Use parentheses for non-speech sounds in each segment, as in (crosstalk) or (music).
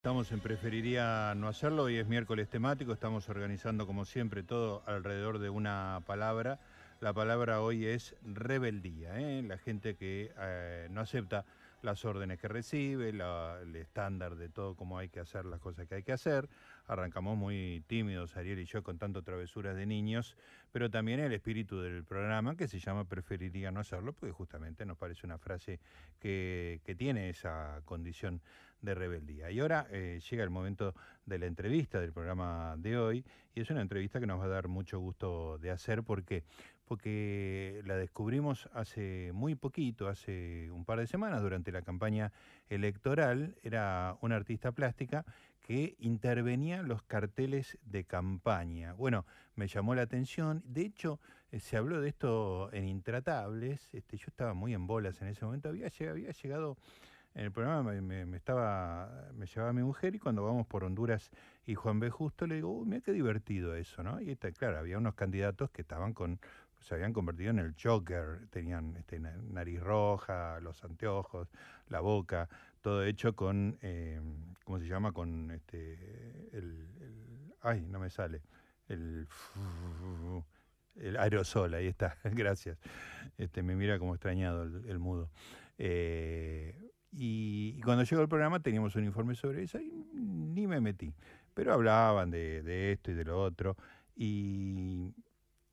Estamos en Preferiría no hacerlo, hoy es miércoles temático, estamos organizando como siempre todo alrededor de una palabra. La palabra hoy es rebeldía, ¿eh? la gente que eh, no acepta las órdenes que recibe, el estándar de todo cómo hay que hacer las cosas que hay que hacer. Arrancamos muy tímidos, Ariel y yo, con tanto travesuras de niños, pero también el espíritu del programa que se llama Preferiría no hacerlo, porque justamente nos parece una frase que, que tiene esa condición de rebeldía. Y ahora eh, llega el momento de la entrevista del programa de hoy, y es una entrevista que nos va a dar mucho gusto de hacer porque porque la descubrimos hace muy poquito, hace un par de semanas, durante la campaña electoral. Era una artista plástica que intervenía los carteles de campaña. Bueno, me llamó la atención. De hecho, eh, se habló de esto en Intratables. Este, yo estaba muy en bolas en ese momento. Había llegado en el programa me, estaba me llevaba mi mujer y cuando vamos por Honduras y Juan B. Justo le digo, uy, mira qué divertido eso, ¿no? Y está, claro, había unos candidatos que estaban con se habían convertido en el Joker, tenían este, nariz roja, los anteojos, la boca, todo hecho con, eh, ¿cómo se llama? Con este, el, ay, no me sale, el, el aerosol, ahí está, (laughs) gracias. Este, me mira como extrañado el, mudo. Eh, y, cuando llegó el programa teníamos un informe sobre eso y ni me metí. Pero hablaban de, de esto y de lo otro. Y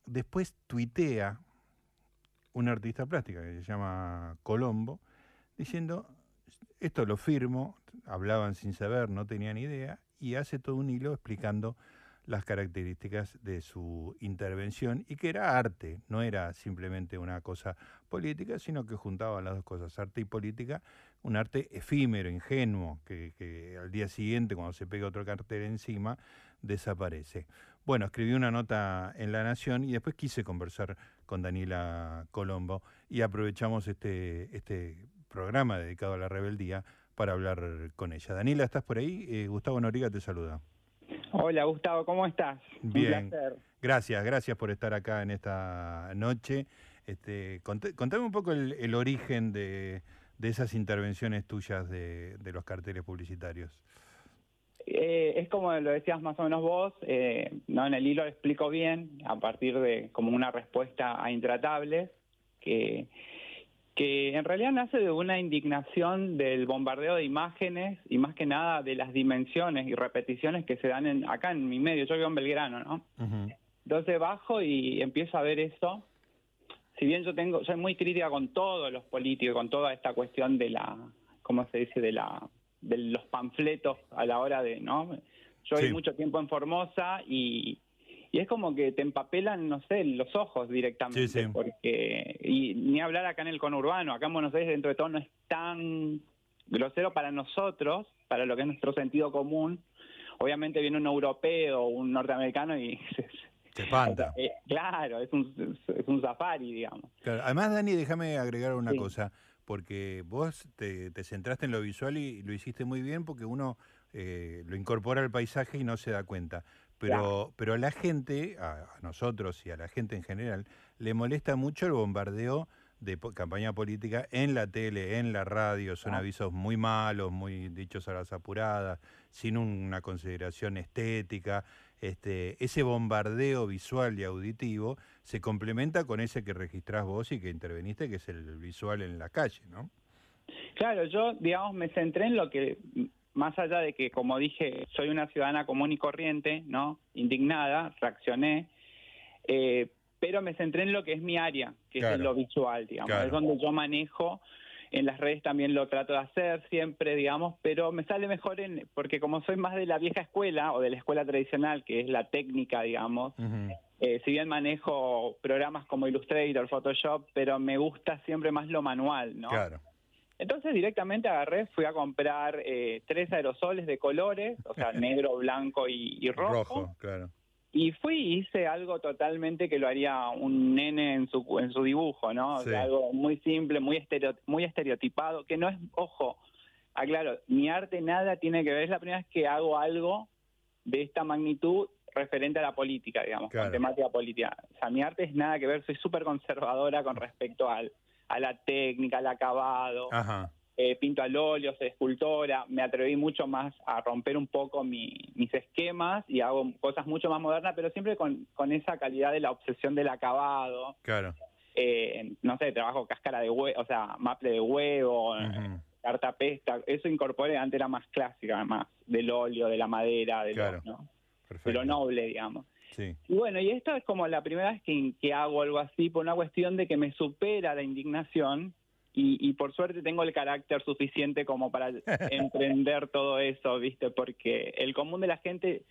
después tuitea un artista plástica que se llama Colombo, diciendo, esto lo firmo, hablaban sin saber, no tenían idea, y hace todo un hilo explicando las características de su intervención y que era arte, no era simplemente una cosa política, sino que juntaba las dos cosas, arte y política, un arte efímero, ingenuo, que, al día siguiente, cuando se pega otro cartel encima, desaparece. Bueno, escribí una nota en La Nación y después quise conversar con Daniela Colombo y aprovechamos este, este programa dedicado a la rebeldía para hablar con ella. Daniela, ¿estás por ahí? Eh, Gustavo Noriga te saluda. Hola Gustavo, ¿cómo estás? Bien, gracias, gracias por estar acá en esta noche. Este, contame un poco el, origen de, esas intervenciones tuyas de, los carteles publicitarios. Eh, es como lo decías más o menos vos, eh, no en el hilo lo explico bien, a partir de como una respuesta a intratables, que que en realidad nace de una indignación del bombardeo de imágenes y más que nada de las dimensiones y repeticiones que se dan en, acá en mi medio. Yo vivo en Belgrano, ¿no? Entonces bajo y empiezo a ver eso. Si bien yo tengo, soy muy crítica con todos los políticos, con toda esta cuestión de la, ¿cómo se dice? De la, de los panfletos a la hora de, ¿no? Yo he mucho tiempo en Formosa y y es como que te empapelan, no sé, los ojos directamente, porque, y ni hablar acá en el conurbano, acá en Buenos Aires dentro de todo no es tan grosero para nosotros, para lo que es nuestro sentido común. Obviamente viene un europeo, un norteamericano y... (laughs) Te espanta. Eh, claro, es un, es un safari, digamos. Además, Dani, déjame agregar una cosa, porque vos te, te, centraste en lo visual y lo hiciste muy bien porque uno eh, lo incorpora al paisaje y no se da cuenta. Pero, pero a la gente, a, nosotros y a la gente en general, le molesta mucho el bombardeo de campaña política en la tele, en la radio, son ah. avisos muy malos, muy dichos a las apuradas, sin una consideración estética. Este, ese bombardeo visual y auditivo se complementa con ese que registrás vos y que interveniste, que es el visual en la calle, ¿no? Claro, yo, digamos, me centré en lo que más allá de que, como dije, soy una ciudadana común y corriente, ¿no? Indignada, reaccioné, eh, pero me centré en lo que es mi área, que es lo visual, digamos. Es donde yo manejo, en las redes también lo trato de hacer siempre, digamos, pero me sale mejor en, porque como soy más de la vieja escuela o de la escuela tradicional, que es la técnica, digamos, eh, si bien manejo programas como Illustrator, Photoshop, pero me gusta siempre más lo manual, ¿no? Claro. Entonces directamente agarré, fui a comprar eh, tres aerosoles de colores, o sea, (laughs) negro, blanco y, rojo. Rojo, claro. Y fui y hice algo totalmente que lo haría un nene en su, en su dibujo, ¿no? algo muy simple, muy, muy estereotipado, que no es, ojo, aclaro, mi arte nada tiene que ver, es la primera vez que hago algo de esta magnitud referente a la política, digamos, con temática política. O sea, mi arte es nada que ver, soy súper conservadora con respecto al a la técnica, al acabado. eh, pinto al óleo, soy escultora, me atreví mucho más a romper un poco mis esquemas y hago cosas mucho más modernas, pero siempre con, con esa calidad de la obsesión del acabado. Claro. Eh, no sé, trabajo cáscara de huevo, o sea, maple de huevo, carta pesta, eso incorporé, antes era más clásica, más del óleo, de la madera, de, lo, noble, digamos. Sí. Y bueno, y esto es como la primera vez que, que hago algo así por una cuestión de que me supera la indignación y, por suerte tengo el carácter suficiente como para (laughs) emprender todo eso, ¿viste? Porque el común de la gente,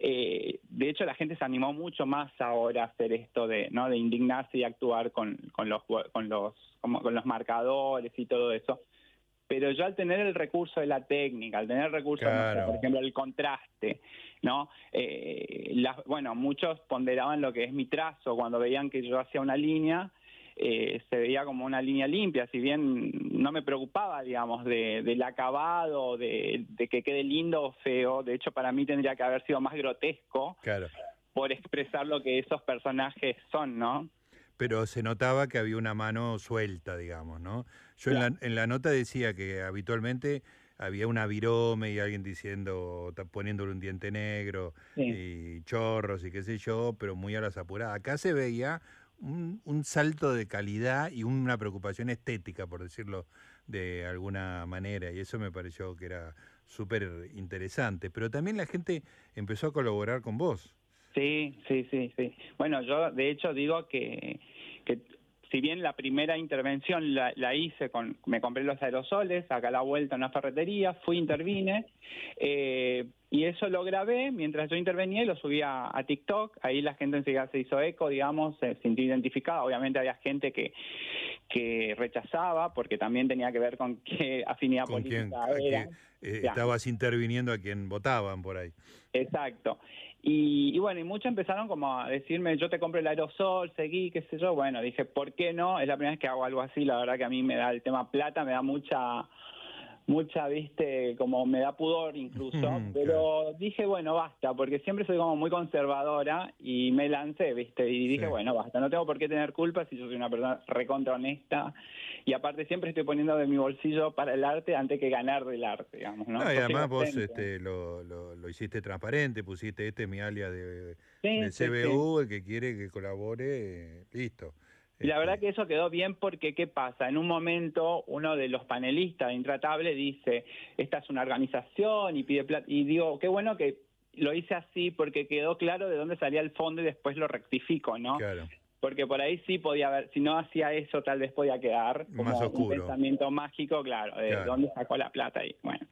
eh, de hecho la gente se animó mucho más ahora a hacer esto de, ¿no? De indignarse y actuar con, con los, con los, como, con los marcadores y todo eso. Pero yo al tener el recurso de la técnica, al tener el recurso, por ejemplo, el contraste, ¿no? Eh, bueno, muchos ponderaban lo que es mi trazo cuando veían que yo hacía una línea eh, se veía como una línea limpia, si bien no me preocupaba, digamos, de, del acabado, de, que quede lindo o feo, de hecho para mí tendría que haber sido más grotesco por expresar lo que esos personajes son, ¿no? Pero se notaba que había una mano suelta, digamos, ¿no? Yo en, la, en la nota decía que habitualmente había una virome y alguien diciendo, poniéndole un diente negro y chorros y qué sé yo, pero muy a las apuradas. Acá se veía un, salto de calidad y una preocupación estética, por decirlo de alguna manera, y eso me pareció que era súper interesante. Pero también la gente empezó a colaborar con vos. Sí, sí, sí, sí. Bueno, yo de hecho digo que, que si bien la primera intervención la, hice con, me compré los aerosoles, acá a la vuelta en una ferretería, fui, intervine, eh, y eso lo grabé mientras yo intervenía y lo subí a, TikTok, ahí la gente enseguida se hizo eco, digamos, se sintió identificada, obviamente había gente que, que rechazaba, porque también tenía que ver con qué afinidad política era. Eh, estabas interviniendo a quien votaban por ahí. Exacto. Y, bueno, y muchos empezaron como a decirme, yo te compro el aerosol, seguí, qué sé yo. Bueno, dije, ¿por qué no? Es la primera vez que hago algo así, la verdad que a mí me da el tema plata, me da mucha mucha, viste, como me da pudor incluso, pero dije, bueno, basta, porque siempre soy como muy conservadora y me lancé, viste, y dije, bueno, basta, no tengo por qué tener culpa si yo soy una persona recontra honesta y aparte siempre estoy poniendo de mi bolsillo para el arte antes que ganar del arte, digamos, ¿no? y además vos este, lo, lo, hiciste transparente, pusiste este mi alias de, CBU, el que quiere que colabore, listo. Y la verdad que eso quedó bien porque, ¿qué pasa? En un momento uno de los panelistas de Intratable dice, esta es una organización y pide plata, y digo, qué bueno que lo hice así porque quedó claro de dónde salía el fondo y después lo rectifico, ¿no? Claro. Porque por ahí sí podía haber, si no hacía eso tal vez podía quedar como un pensamiento mágico, claro, de dónde sacó la plata y bueno.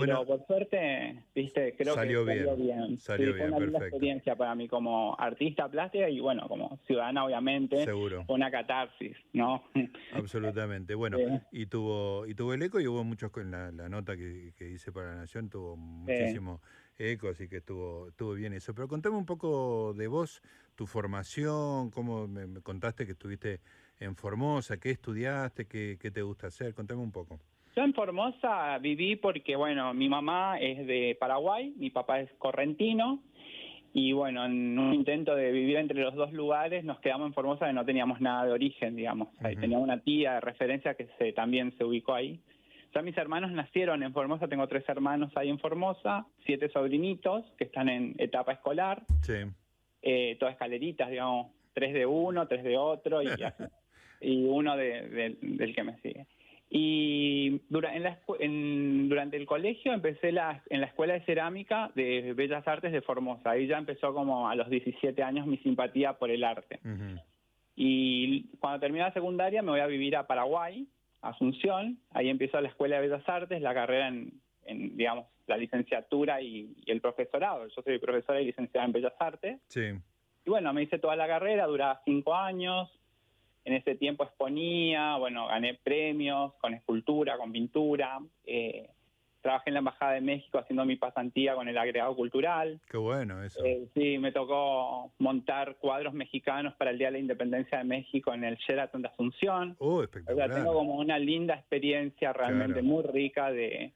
Pero por suerte, viste, creo que salió bien. Salió bien, fue una experiencia para mí como artista plástica y bueno, como ciudadana obviamente. Seguro. Una catarsis, ¿no? (laughs) Absolutamente. Bueno, y tuvo y tuvo el eco y hubo muchos con la, nota que, hice para la Nación, tuvo muchísimo eco, así que estuvo, estuvo bien eso. Pero contame un poco de vos, tu formación, cómo me, contaste que estuviste en Formosa, qué estudiaste, qué, qué te gusta hacer, contame un poco. Yo en Formosa viví porque, bueno, mi mamá es de Paraguay, mi papá es correntino, y bueno, en un intento de vivir entre los dos lugares nos quedamos en Formosa que no teníamos nada de origen, digamos. Tenía una tía de referencia que se, también se ubicó ahí. Ya mis hermanos nacieron en Formosa, tengo tres hermanos ahí en Formosa, siete sobrinitos que están en etapa escolar. Sí. Eh, todas escaleritas, digamos, tres de uno, tres de otro y, (laughs) y uno de, del que me sigue. Y durante el colegio empecé la, en la Escuela de Cerámica de Bellas Artes de Formosa. Ahí ya empezó como a los 17 años mi simpatía por el arte. Y cuando terminé la secundaria me voy a vivir a Paraguay, Asunción. Ahí empezó la Escuela de Bellas Artes, la carrera en, digamos, la licenciatura y, el profesorado. Yo soy profesora y licenciada en Bellas Artes. Sí. Y bueno, me hice toda la carrera, duraba cinco años en ese tiempo exponía, bueno, gané premios con escultura, con pintura. Eh, trabajé en la Embajada de México haciendo mi pasantía con el agregado cultural. Qué bueno eso. Eh, sí, me tocó montar cuadros mexicanos para el Día de la Independencia de México en el Sheraton de Asunción. Oh, espectacular. O sea, tengo como una linda experiencia realmente muy rica de,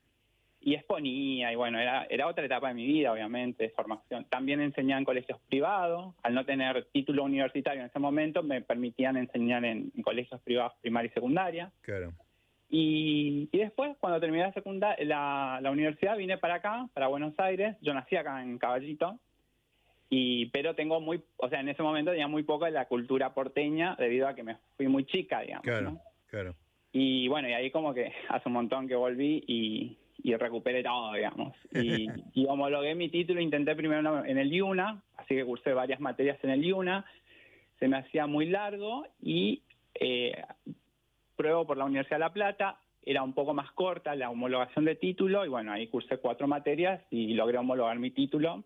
y exponía, y bueno, era, era otra etapa de mi vida, obviamente, de formación. También enseñaba en colegios privados, al no tener título universitario en ese momento, me permitían enseñar en, colegios privados primaria y secundaria. Claro. Y, después, cuando terminé la, secundaria, la, la universidad, vine para acá, para Buenos Aires. Yo nací acá en Caballito, y pero tengo muy, o sea, en ese momento tenía muy poco de la cultura porteña debido a que me fui muy chica, digamos. Claro, claro. Y bueno, y ahí como que (laughs) hace un montón que volví y, y recuperé todo, digamos. (laughs) Y, y, homologué mi título, intenté primero en el IUNA, así que cursé varias materias en el IUNA, se me hacía muy largo y eh, pruebo por la Universidad de La Plata, era un poco más corta la homologación de título y bueno, ahí cursé cuatro materias y logré homologar mi título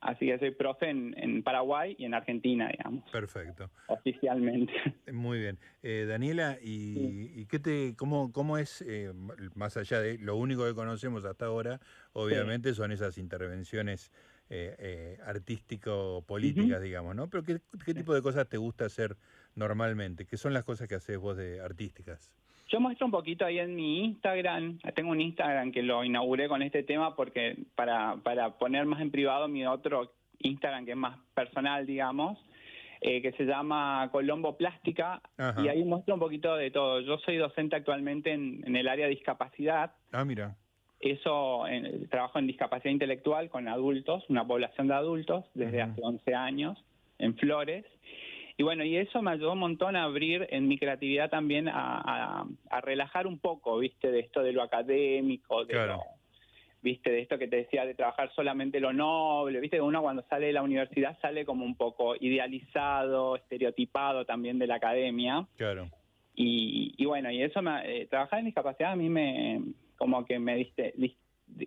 Así que soy profe en, Paraguay y en Argentina, digamos. Perfecto. Oficialmente. Muy bien. Eh, Daniela, ¿y, qué te, cómo, cómo es, eh, más allá de lo único que conocemos hasta ahora, obviamente son esas intervenciones eh, artístico-políticas, digamos, ¿no? Pero ¿qué, ¿qué, tipo de cosas te gusta hacer normalmente? ¿Qué son las cosas que haces vos de artísticas? Yo muestro un poquito ahí en mi Instagram, tengo un Instagram que lo inauguré con este tema porque para, para poner más en privado mi otro Instagram que es más personal, digamos, eh, que se llama Colombo Plástica y ahí muestro un poquito de todo. Yo soy docente actualmente en, el área de discapacidad. Ah, mira. Eso, trabajo en discapacidad intelectual con adultos, una población de adultos desde hace 11 años en Flores. Y bueno, y eso me ayudó un montón a abrir en mi creatividad también a, relajar un poco, viste, de esto de lo académico, de lo, viste, de esto que te decía de trabajar solamente lo noble, viste, uno cuando sale de la universidad sale como un poco idealizado, estereotipado también de la academia. Claro. Y, bueno, y eso, me, eh, trabajar en discapacidad a mí me, como que me diste,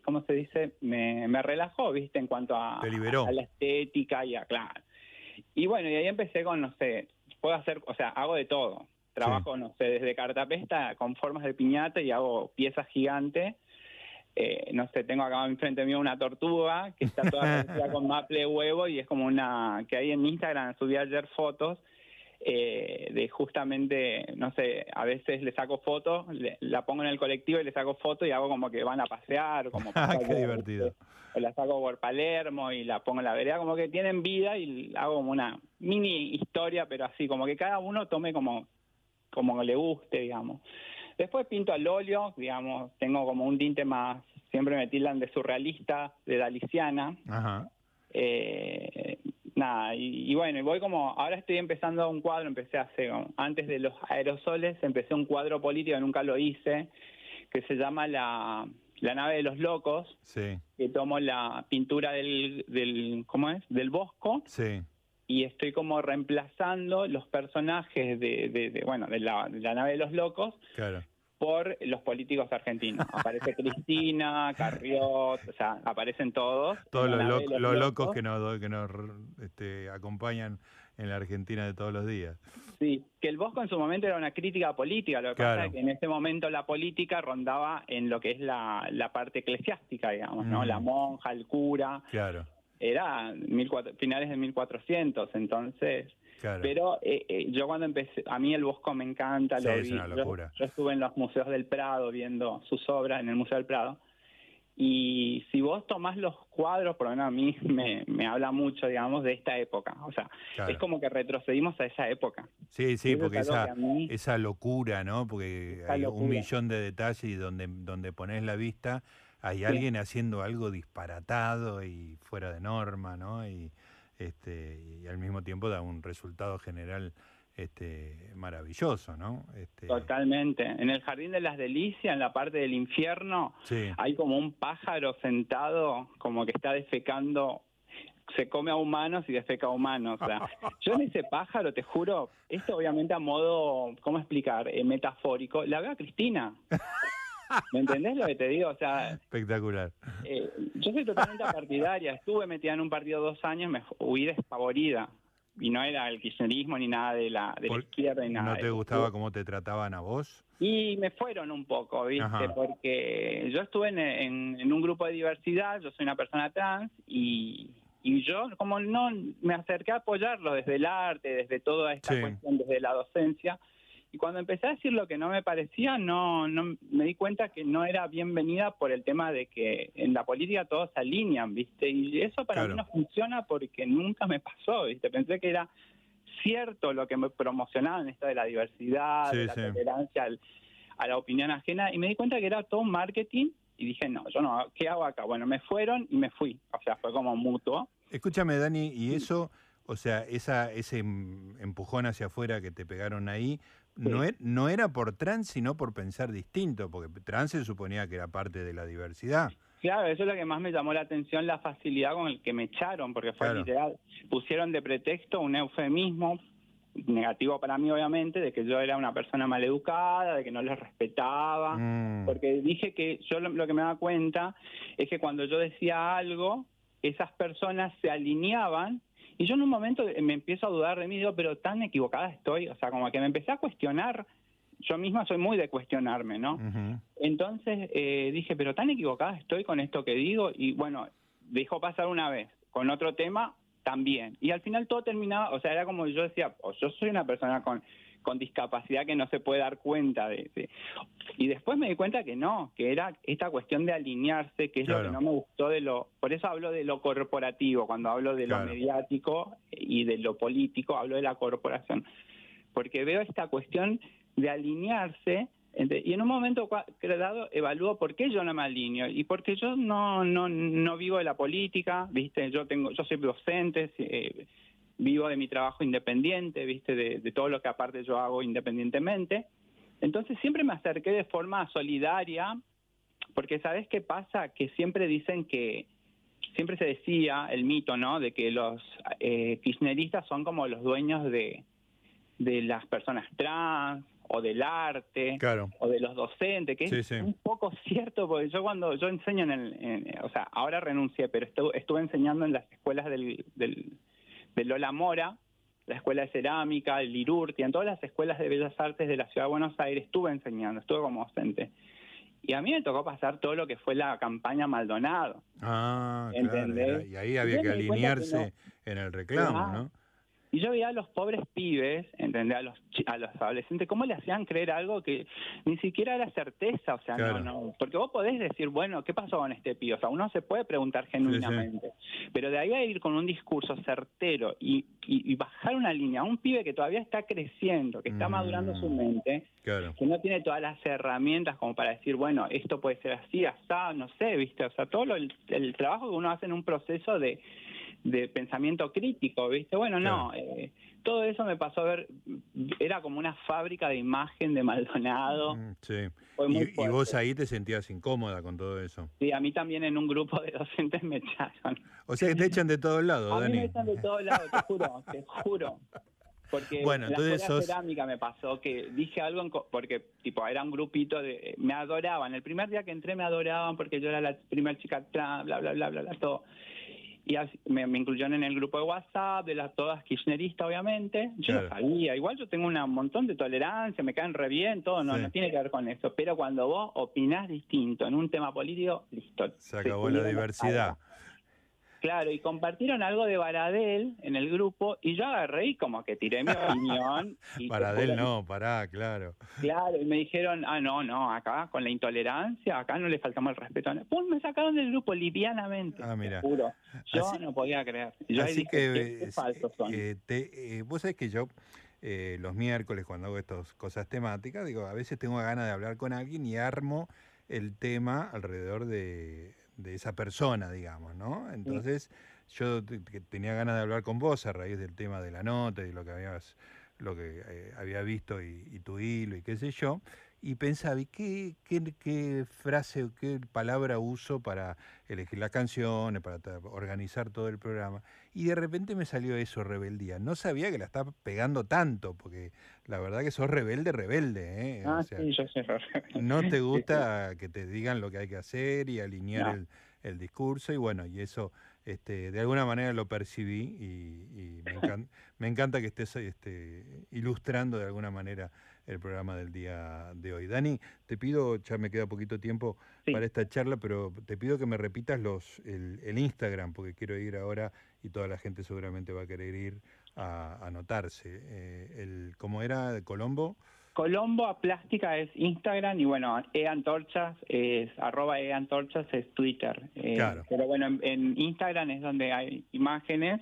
¿cómo se dice? Me, me relajó, viste, en cuanto a, a, a la estética y a, claro y bueno, y ahí empecé con, no sé, puedo hacer, o sea, hago de todo. Trabajo, no sé, desde cartapesta con formas de piñata y hago piezas gigantes. Eh, no sé, tengo acá enfrente mío una tortuga que está toda (laughs) con maple huevo y es como una que ahí en Instagram subí ayer fotos eh, de justamente, no sé, a veces le saco fotos, la pongo en el colectivo y le saco fotos y hago como que van a pasear, como (laughs) ah, qué divertido o la saco por Palermo y la pongo en la vereda, como que tienen vida y hago como una mini historia, pero así, como que cada uno tome como, como le guste, digamos. Después pinto al óleo, digamos, tengo como un tinte más, siempre me tildan de surrealista, de daliciana. Ajá. Eh, nada, y, bueno, y voy como, ahora estoy empezando un cuadro, empecé hace, antes de los aerosoles, empecé un cuadro político, nunca lo hice, que se llama la la nave de los locos, que tomo la pintura del, del, ¿cómo es? Del Bosco. Y estoy como reemplazando los personajes de, de, bueno, de la, nave de los locos. Por los políticos argentinos. Aparece (laughs) Cristina, Carriot, o sea, aparecen todos. Todos los, los, locos, que nos, que nos este, acompañan en la Argentina de todos los días. Sí, que el Bosco en su momento era una crítica política, lo que pasa es que en ese momento la política rondaba en lo que es la, la parte eclesiástica, digamos, ¿no? La mm. monja, el cura. Claro. Era mil finales de 1400, entonces... Claro. Pero eh, eh, yo cuando empecé, a mí el Bosco me encanta, lo vi. yo, estuve en los museos del Prado viendo sus obras en el Museo del Prado y si vos tomás los cuadros, por lo menos a mí me, me habla mucho, digamos, de esta época. O sea, es como que retrocedimos a esa época. Sí, sí, porque esa, esa locura, ¿no? Porque hay un millón de detalles y donde, donde pones la vista hay alguien haciendo algo disparatado y fuera de norma, ¿no? Y, este, y al mismo tiempo da un resultado general este, maravilloso, ¿no? Este... Totalmente. En el Jardín de las Delicias, en la parte del infierno, hay como un pájaro sentado, como que está defecando, se come a humanos y defeca a humanos. O sea, (laughs) yo en ese pájaro, te juro, esto obviamente a modo, ¿cómo explicar? Eh, metafórico, la veo a Cristina. (laughs) ¿Me entendés lo que te digo? O sea, espectacular. Eh, yo soy totalmente partidaria. Estuve metida en un partido dos años, me huí despavorida y no era el kirchnerismo ni nada de la, de la izquierda ni nada. ¿No te gustaba cómo te trataban a vos? Y me fueron un poco, ¿viste? Porque yo estuve en, en, un grupo de diversidad, yo soy una persona trans y, y yo como no me acerqué a apoyarlo desde el arte, desde toda esta cuestión, desde la docencia, y cuando empecé a decir lo que no me parecía, no, no me di cuenta que no era bienvenida por el tema de que en la política todos se alinean, ¿viste? Y eso para mí no funciona porque nunca me pasó, ¿viste? Pensé que era cierto lo que me promocionaban esto de la diversidad, de la tolerancia a la opinión ajena y me di cuenta que era todo marketing y dije, no, yo no, ¿qué hago acá? Bueno, me fueron y me fui, o sea, fue como mutuo. Escúchame, Dani, y eso, o sea, esa, ese em, empujón hacia afuera que te pegaron ahí, no, e, no era por trans, sino por pensar distinto, porque trans se suponía que era parte de la diversidad. Claro, eso es lo que más me llamó la atención, la facilidad con el que me echaron, porque fue literal. Pusieron de pretexto un eufemismo negativo para mí obviamente, de que yo era una persona maleducada, de que no les respetaba, mm. porque dije que yo lo, que me daba cuenta es que cuando yo decía algo, esas personas se alineaban y yo en un momento me empiezo a dudar de mí, digo, pero tan equivocada estoy, o sea, como que me empecé a cuestionar, yo misma soy muy de cuestionarme, ¿no? Entonces eh, dije, pero tan equivocada estoy con esto que digo y bueno, dejó pasar una vez, con otro tema también. Y al final todo terminaba, o sea, era como yo decía, oh, yo soy una persona con, con discapacidad que no se puede dar cuenta de, Y después me di cuenta que no, que era esta cuestión de alinearse, que es lo que no me gustó de lo... Por eso hablo de lo corporativo, cuando hablo de lo mediático y de lo político, hablo de la corporación. Porque veo esta cuestión de alinearse y en un momento dado evalúo por qué yo no me alineo y porque yo no no no vivo de la política, ¿viste? Yo tengo yo soy docente, eh, vivo de mi trabajo independiente, ¿viste? De, todo lo que aparte yo hago independientemente. Entonces siempre me acerqué de forma solidaria porque ¿sabes qué pasa? Que siempre dicen que siempre se decía el mito, ¿no? De que los eh, kirchneristas son como los dueños de de las personas trans, o del arte o de los docentes, que es un poco cierto, porque yo cuando yo enseño en el, o sea, ahora renuncié, pero estuve, enseñando en las escuelas del, del, Lola Mora, la escuela de cerámica, el Lirurti, en todas las escuelas de bellas artes de la ciudad de Buenos Aires estuve enseñando, estuve como docente. Y a mí me tocó pasar todo lo que fue la campaña Maldonado. Ah, claro. Y ahí había que alinearse en el reclamo, ¿no? Y yo veía a los pobres pibes, ¿entendés? A los, a los adolescentes, cómo le hacían creer algo que ni siquiera era certeza, o sea, no, no. Porque vos podés decir, bueno, ¿qué pasó con este pibe? O sea, uno se puede preguntar genuinamente. Pero de ahí a ir con un discurso certero y, y, bajar una línea a un pibe que todavía está creciendo, que está madurando su mm, mente, que no tiene todas las herramientas como para decir, bueno, esto puede ser así, así, no sé, ¿viste? O sea, todo el trabajo que uno hace en un proceso de de pensamiento crítico, ¿viste? Bueno, no, eh, todo eso me pasó a ver, era como una fábrica de imagen de Maldonado. Mm, sí. Y, vos ahí te sentías incómoda con todo eso. Sí, a mí también en un grupo de docentes me (laughs) echaron. O sea que te echan de todos lados, a Mí me echan de todos lados, te juro, te juro. Porque bueno, en la cerámica me pasó que dije algo, porque tipo era un grupito de, me adoraban, el primer día que entré me adoraban porque yo era la primera chica bla, bla, bla, bla, bla, todo y me, me, incluyeron en el grupo de WhatsApp, de las todas kirchneristas, obviamente. Yo no sabía, igual yo tengo un montón de tolerancia, me caen re bien, todo, no, no tiene que ver con eso. Pero cuando vos opinás distinto en un tema político, listo. Se acabó la diversidad. Claro, y compartieron algo de Baradel en el grupo y yo agarré y como que tiré mi opinión. (laughs) Y Baradel no, pará, claro. Claro, y me dijeron, ah, no, no, acá con la intolerancia, acá no le faltamos el respeto. Pum, me sacaron del grupo livianamente, ah, mira. juro. Yo no podía creer. Yo así que, qué, falsos son. Eh, te, eh, vos sabés que yo... Eh, los miércoles cuando hago estas cosas temáticas, digo, a veces tengo ganas de hablar con alguien y armo el tema alrededor de, de esa persona, digamos, ¿no? Entonces yo tenía ganas de hablar con vos a raíz del tema de la nota y lo que habías lo que eh, había visto y, tu hilo y qué sé yo, y pensaba, ¿y qué, qué, qué frase o qué palabra uso para elegir las canciones, para organizar todo el programa? Y de repente me salió eso, rebeldía. No sabía que la estaba pegando tanto, porque la verdad que sos rebelde, rebelde. ¿eh? Ah, sí, yo soy No te (laughs) gusta que te digan lo que hay que hacer y alinear el, el discurso, y bueno, y eso este, de alguna manera lo percibí y, me, encanta, que estés este, ilustrando de alguna manera el programa del día de hoy. Dani, te pido, ya me queda poquito tiempo para esta charla, pero te pido que me repitas los el, Instagram, porque quiero ir ahora y toda la gente seguramente va a querer ir a anotarse. Eh, el, ¿Cómo era? ¿Colombo? Colombo a Plástica es Instagram y bueno, e-antorchas es arroba e-antorchas es Twitter. Eh, pero bueno, en, Instagram es donde hay imágenes.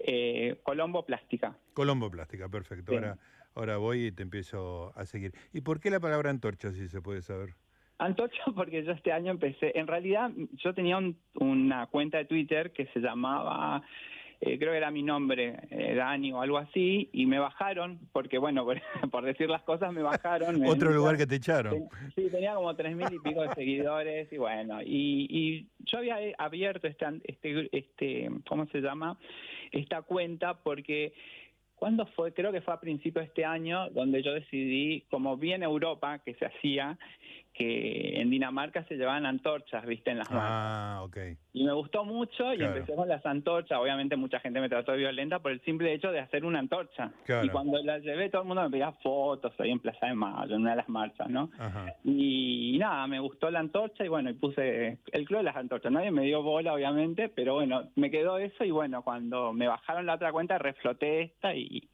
Eh, Colombo Plástica. Colombo Plástica, perfecto. Ahora, ahora voy y te empiezo a seguir. ¿Y por qué la palabra antorcha, si se puede saber? Antorcha (laughs) porque yo este año empecé, en realidad yo tenía una cuenta de Twitter que se llamaba eh, creo que era mi nombre, eh, Dani o algo así, y me bajaron, porque bueno, (laughs) por, decir las cosas me bajaron. (laughs) Otro lugar que te echaron. Sí, tenía como tres mil y pico de seguidores, y bueno, y, yo había abierto este, este, este, ¿cómo se llama? Esta cuenta porque ¿Cuándo fue? Creo que fue a principios de este año donde yo decidí, como vi en Europa que se hacía, que en Dinamarca se llevaban antorchas, viste, en las manos. Ah, ok. Y me gustó mucho y empecé con las antorchas. Obviamente mucha gente me trató de violenta por el simple hecho de hacer una antorcha. Y cuando la llevé todo el mundo me pedía fotos ahí en Plaza de Mayo, en una de las marchas, ¿no? Y, nada, me gustó la antorcha y bueno, y puse el club de las antorchas. Nadie me dio bola, obviamente, pero bueno, me quedó eso y bueno, cuando me bajaron la otra cuenta refloté esta y,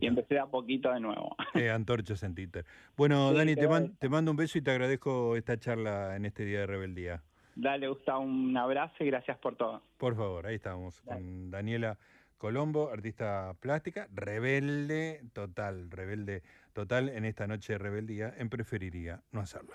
y, empecé a poquito de nuevo. (laughs) Eh, antorchas en Twitter. Bueno, Dani, te, te mando un beso y te agradezco esta charla en este día de rebeldía. Dale, Gustavo, un abrazo y gracias por todo. Por favor, ahí estamos con Daniela Colombo, artista plástica, rebelde total, rebelde total en esta noche de rebeldía, en preferiría no hacerlo.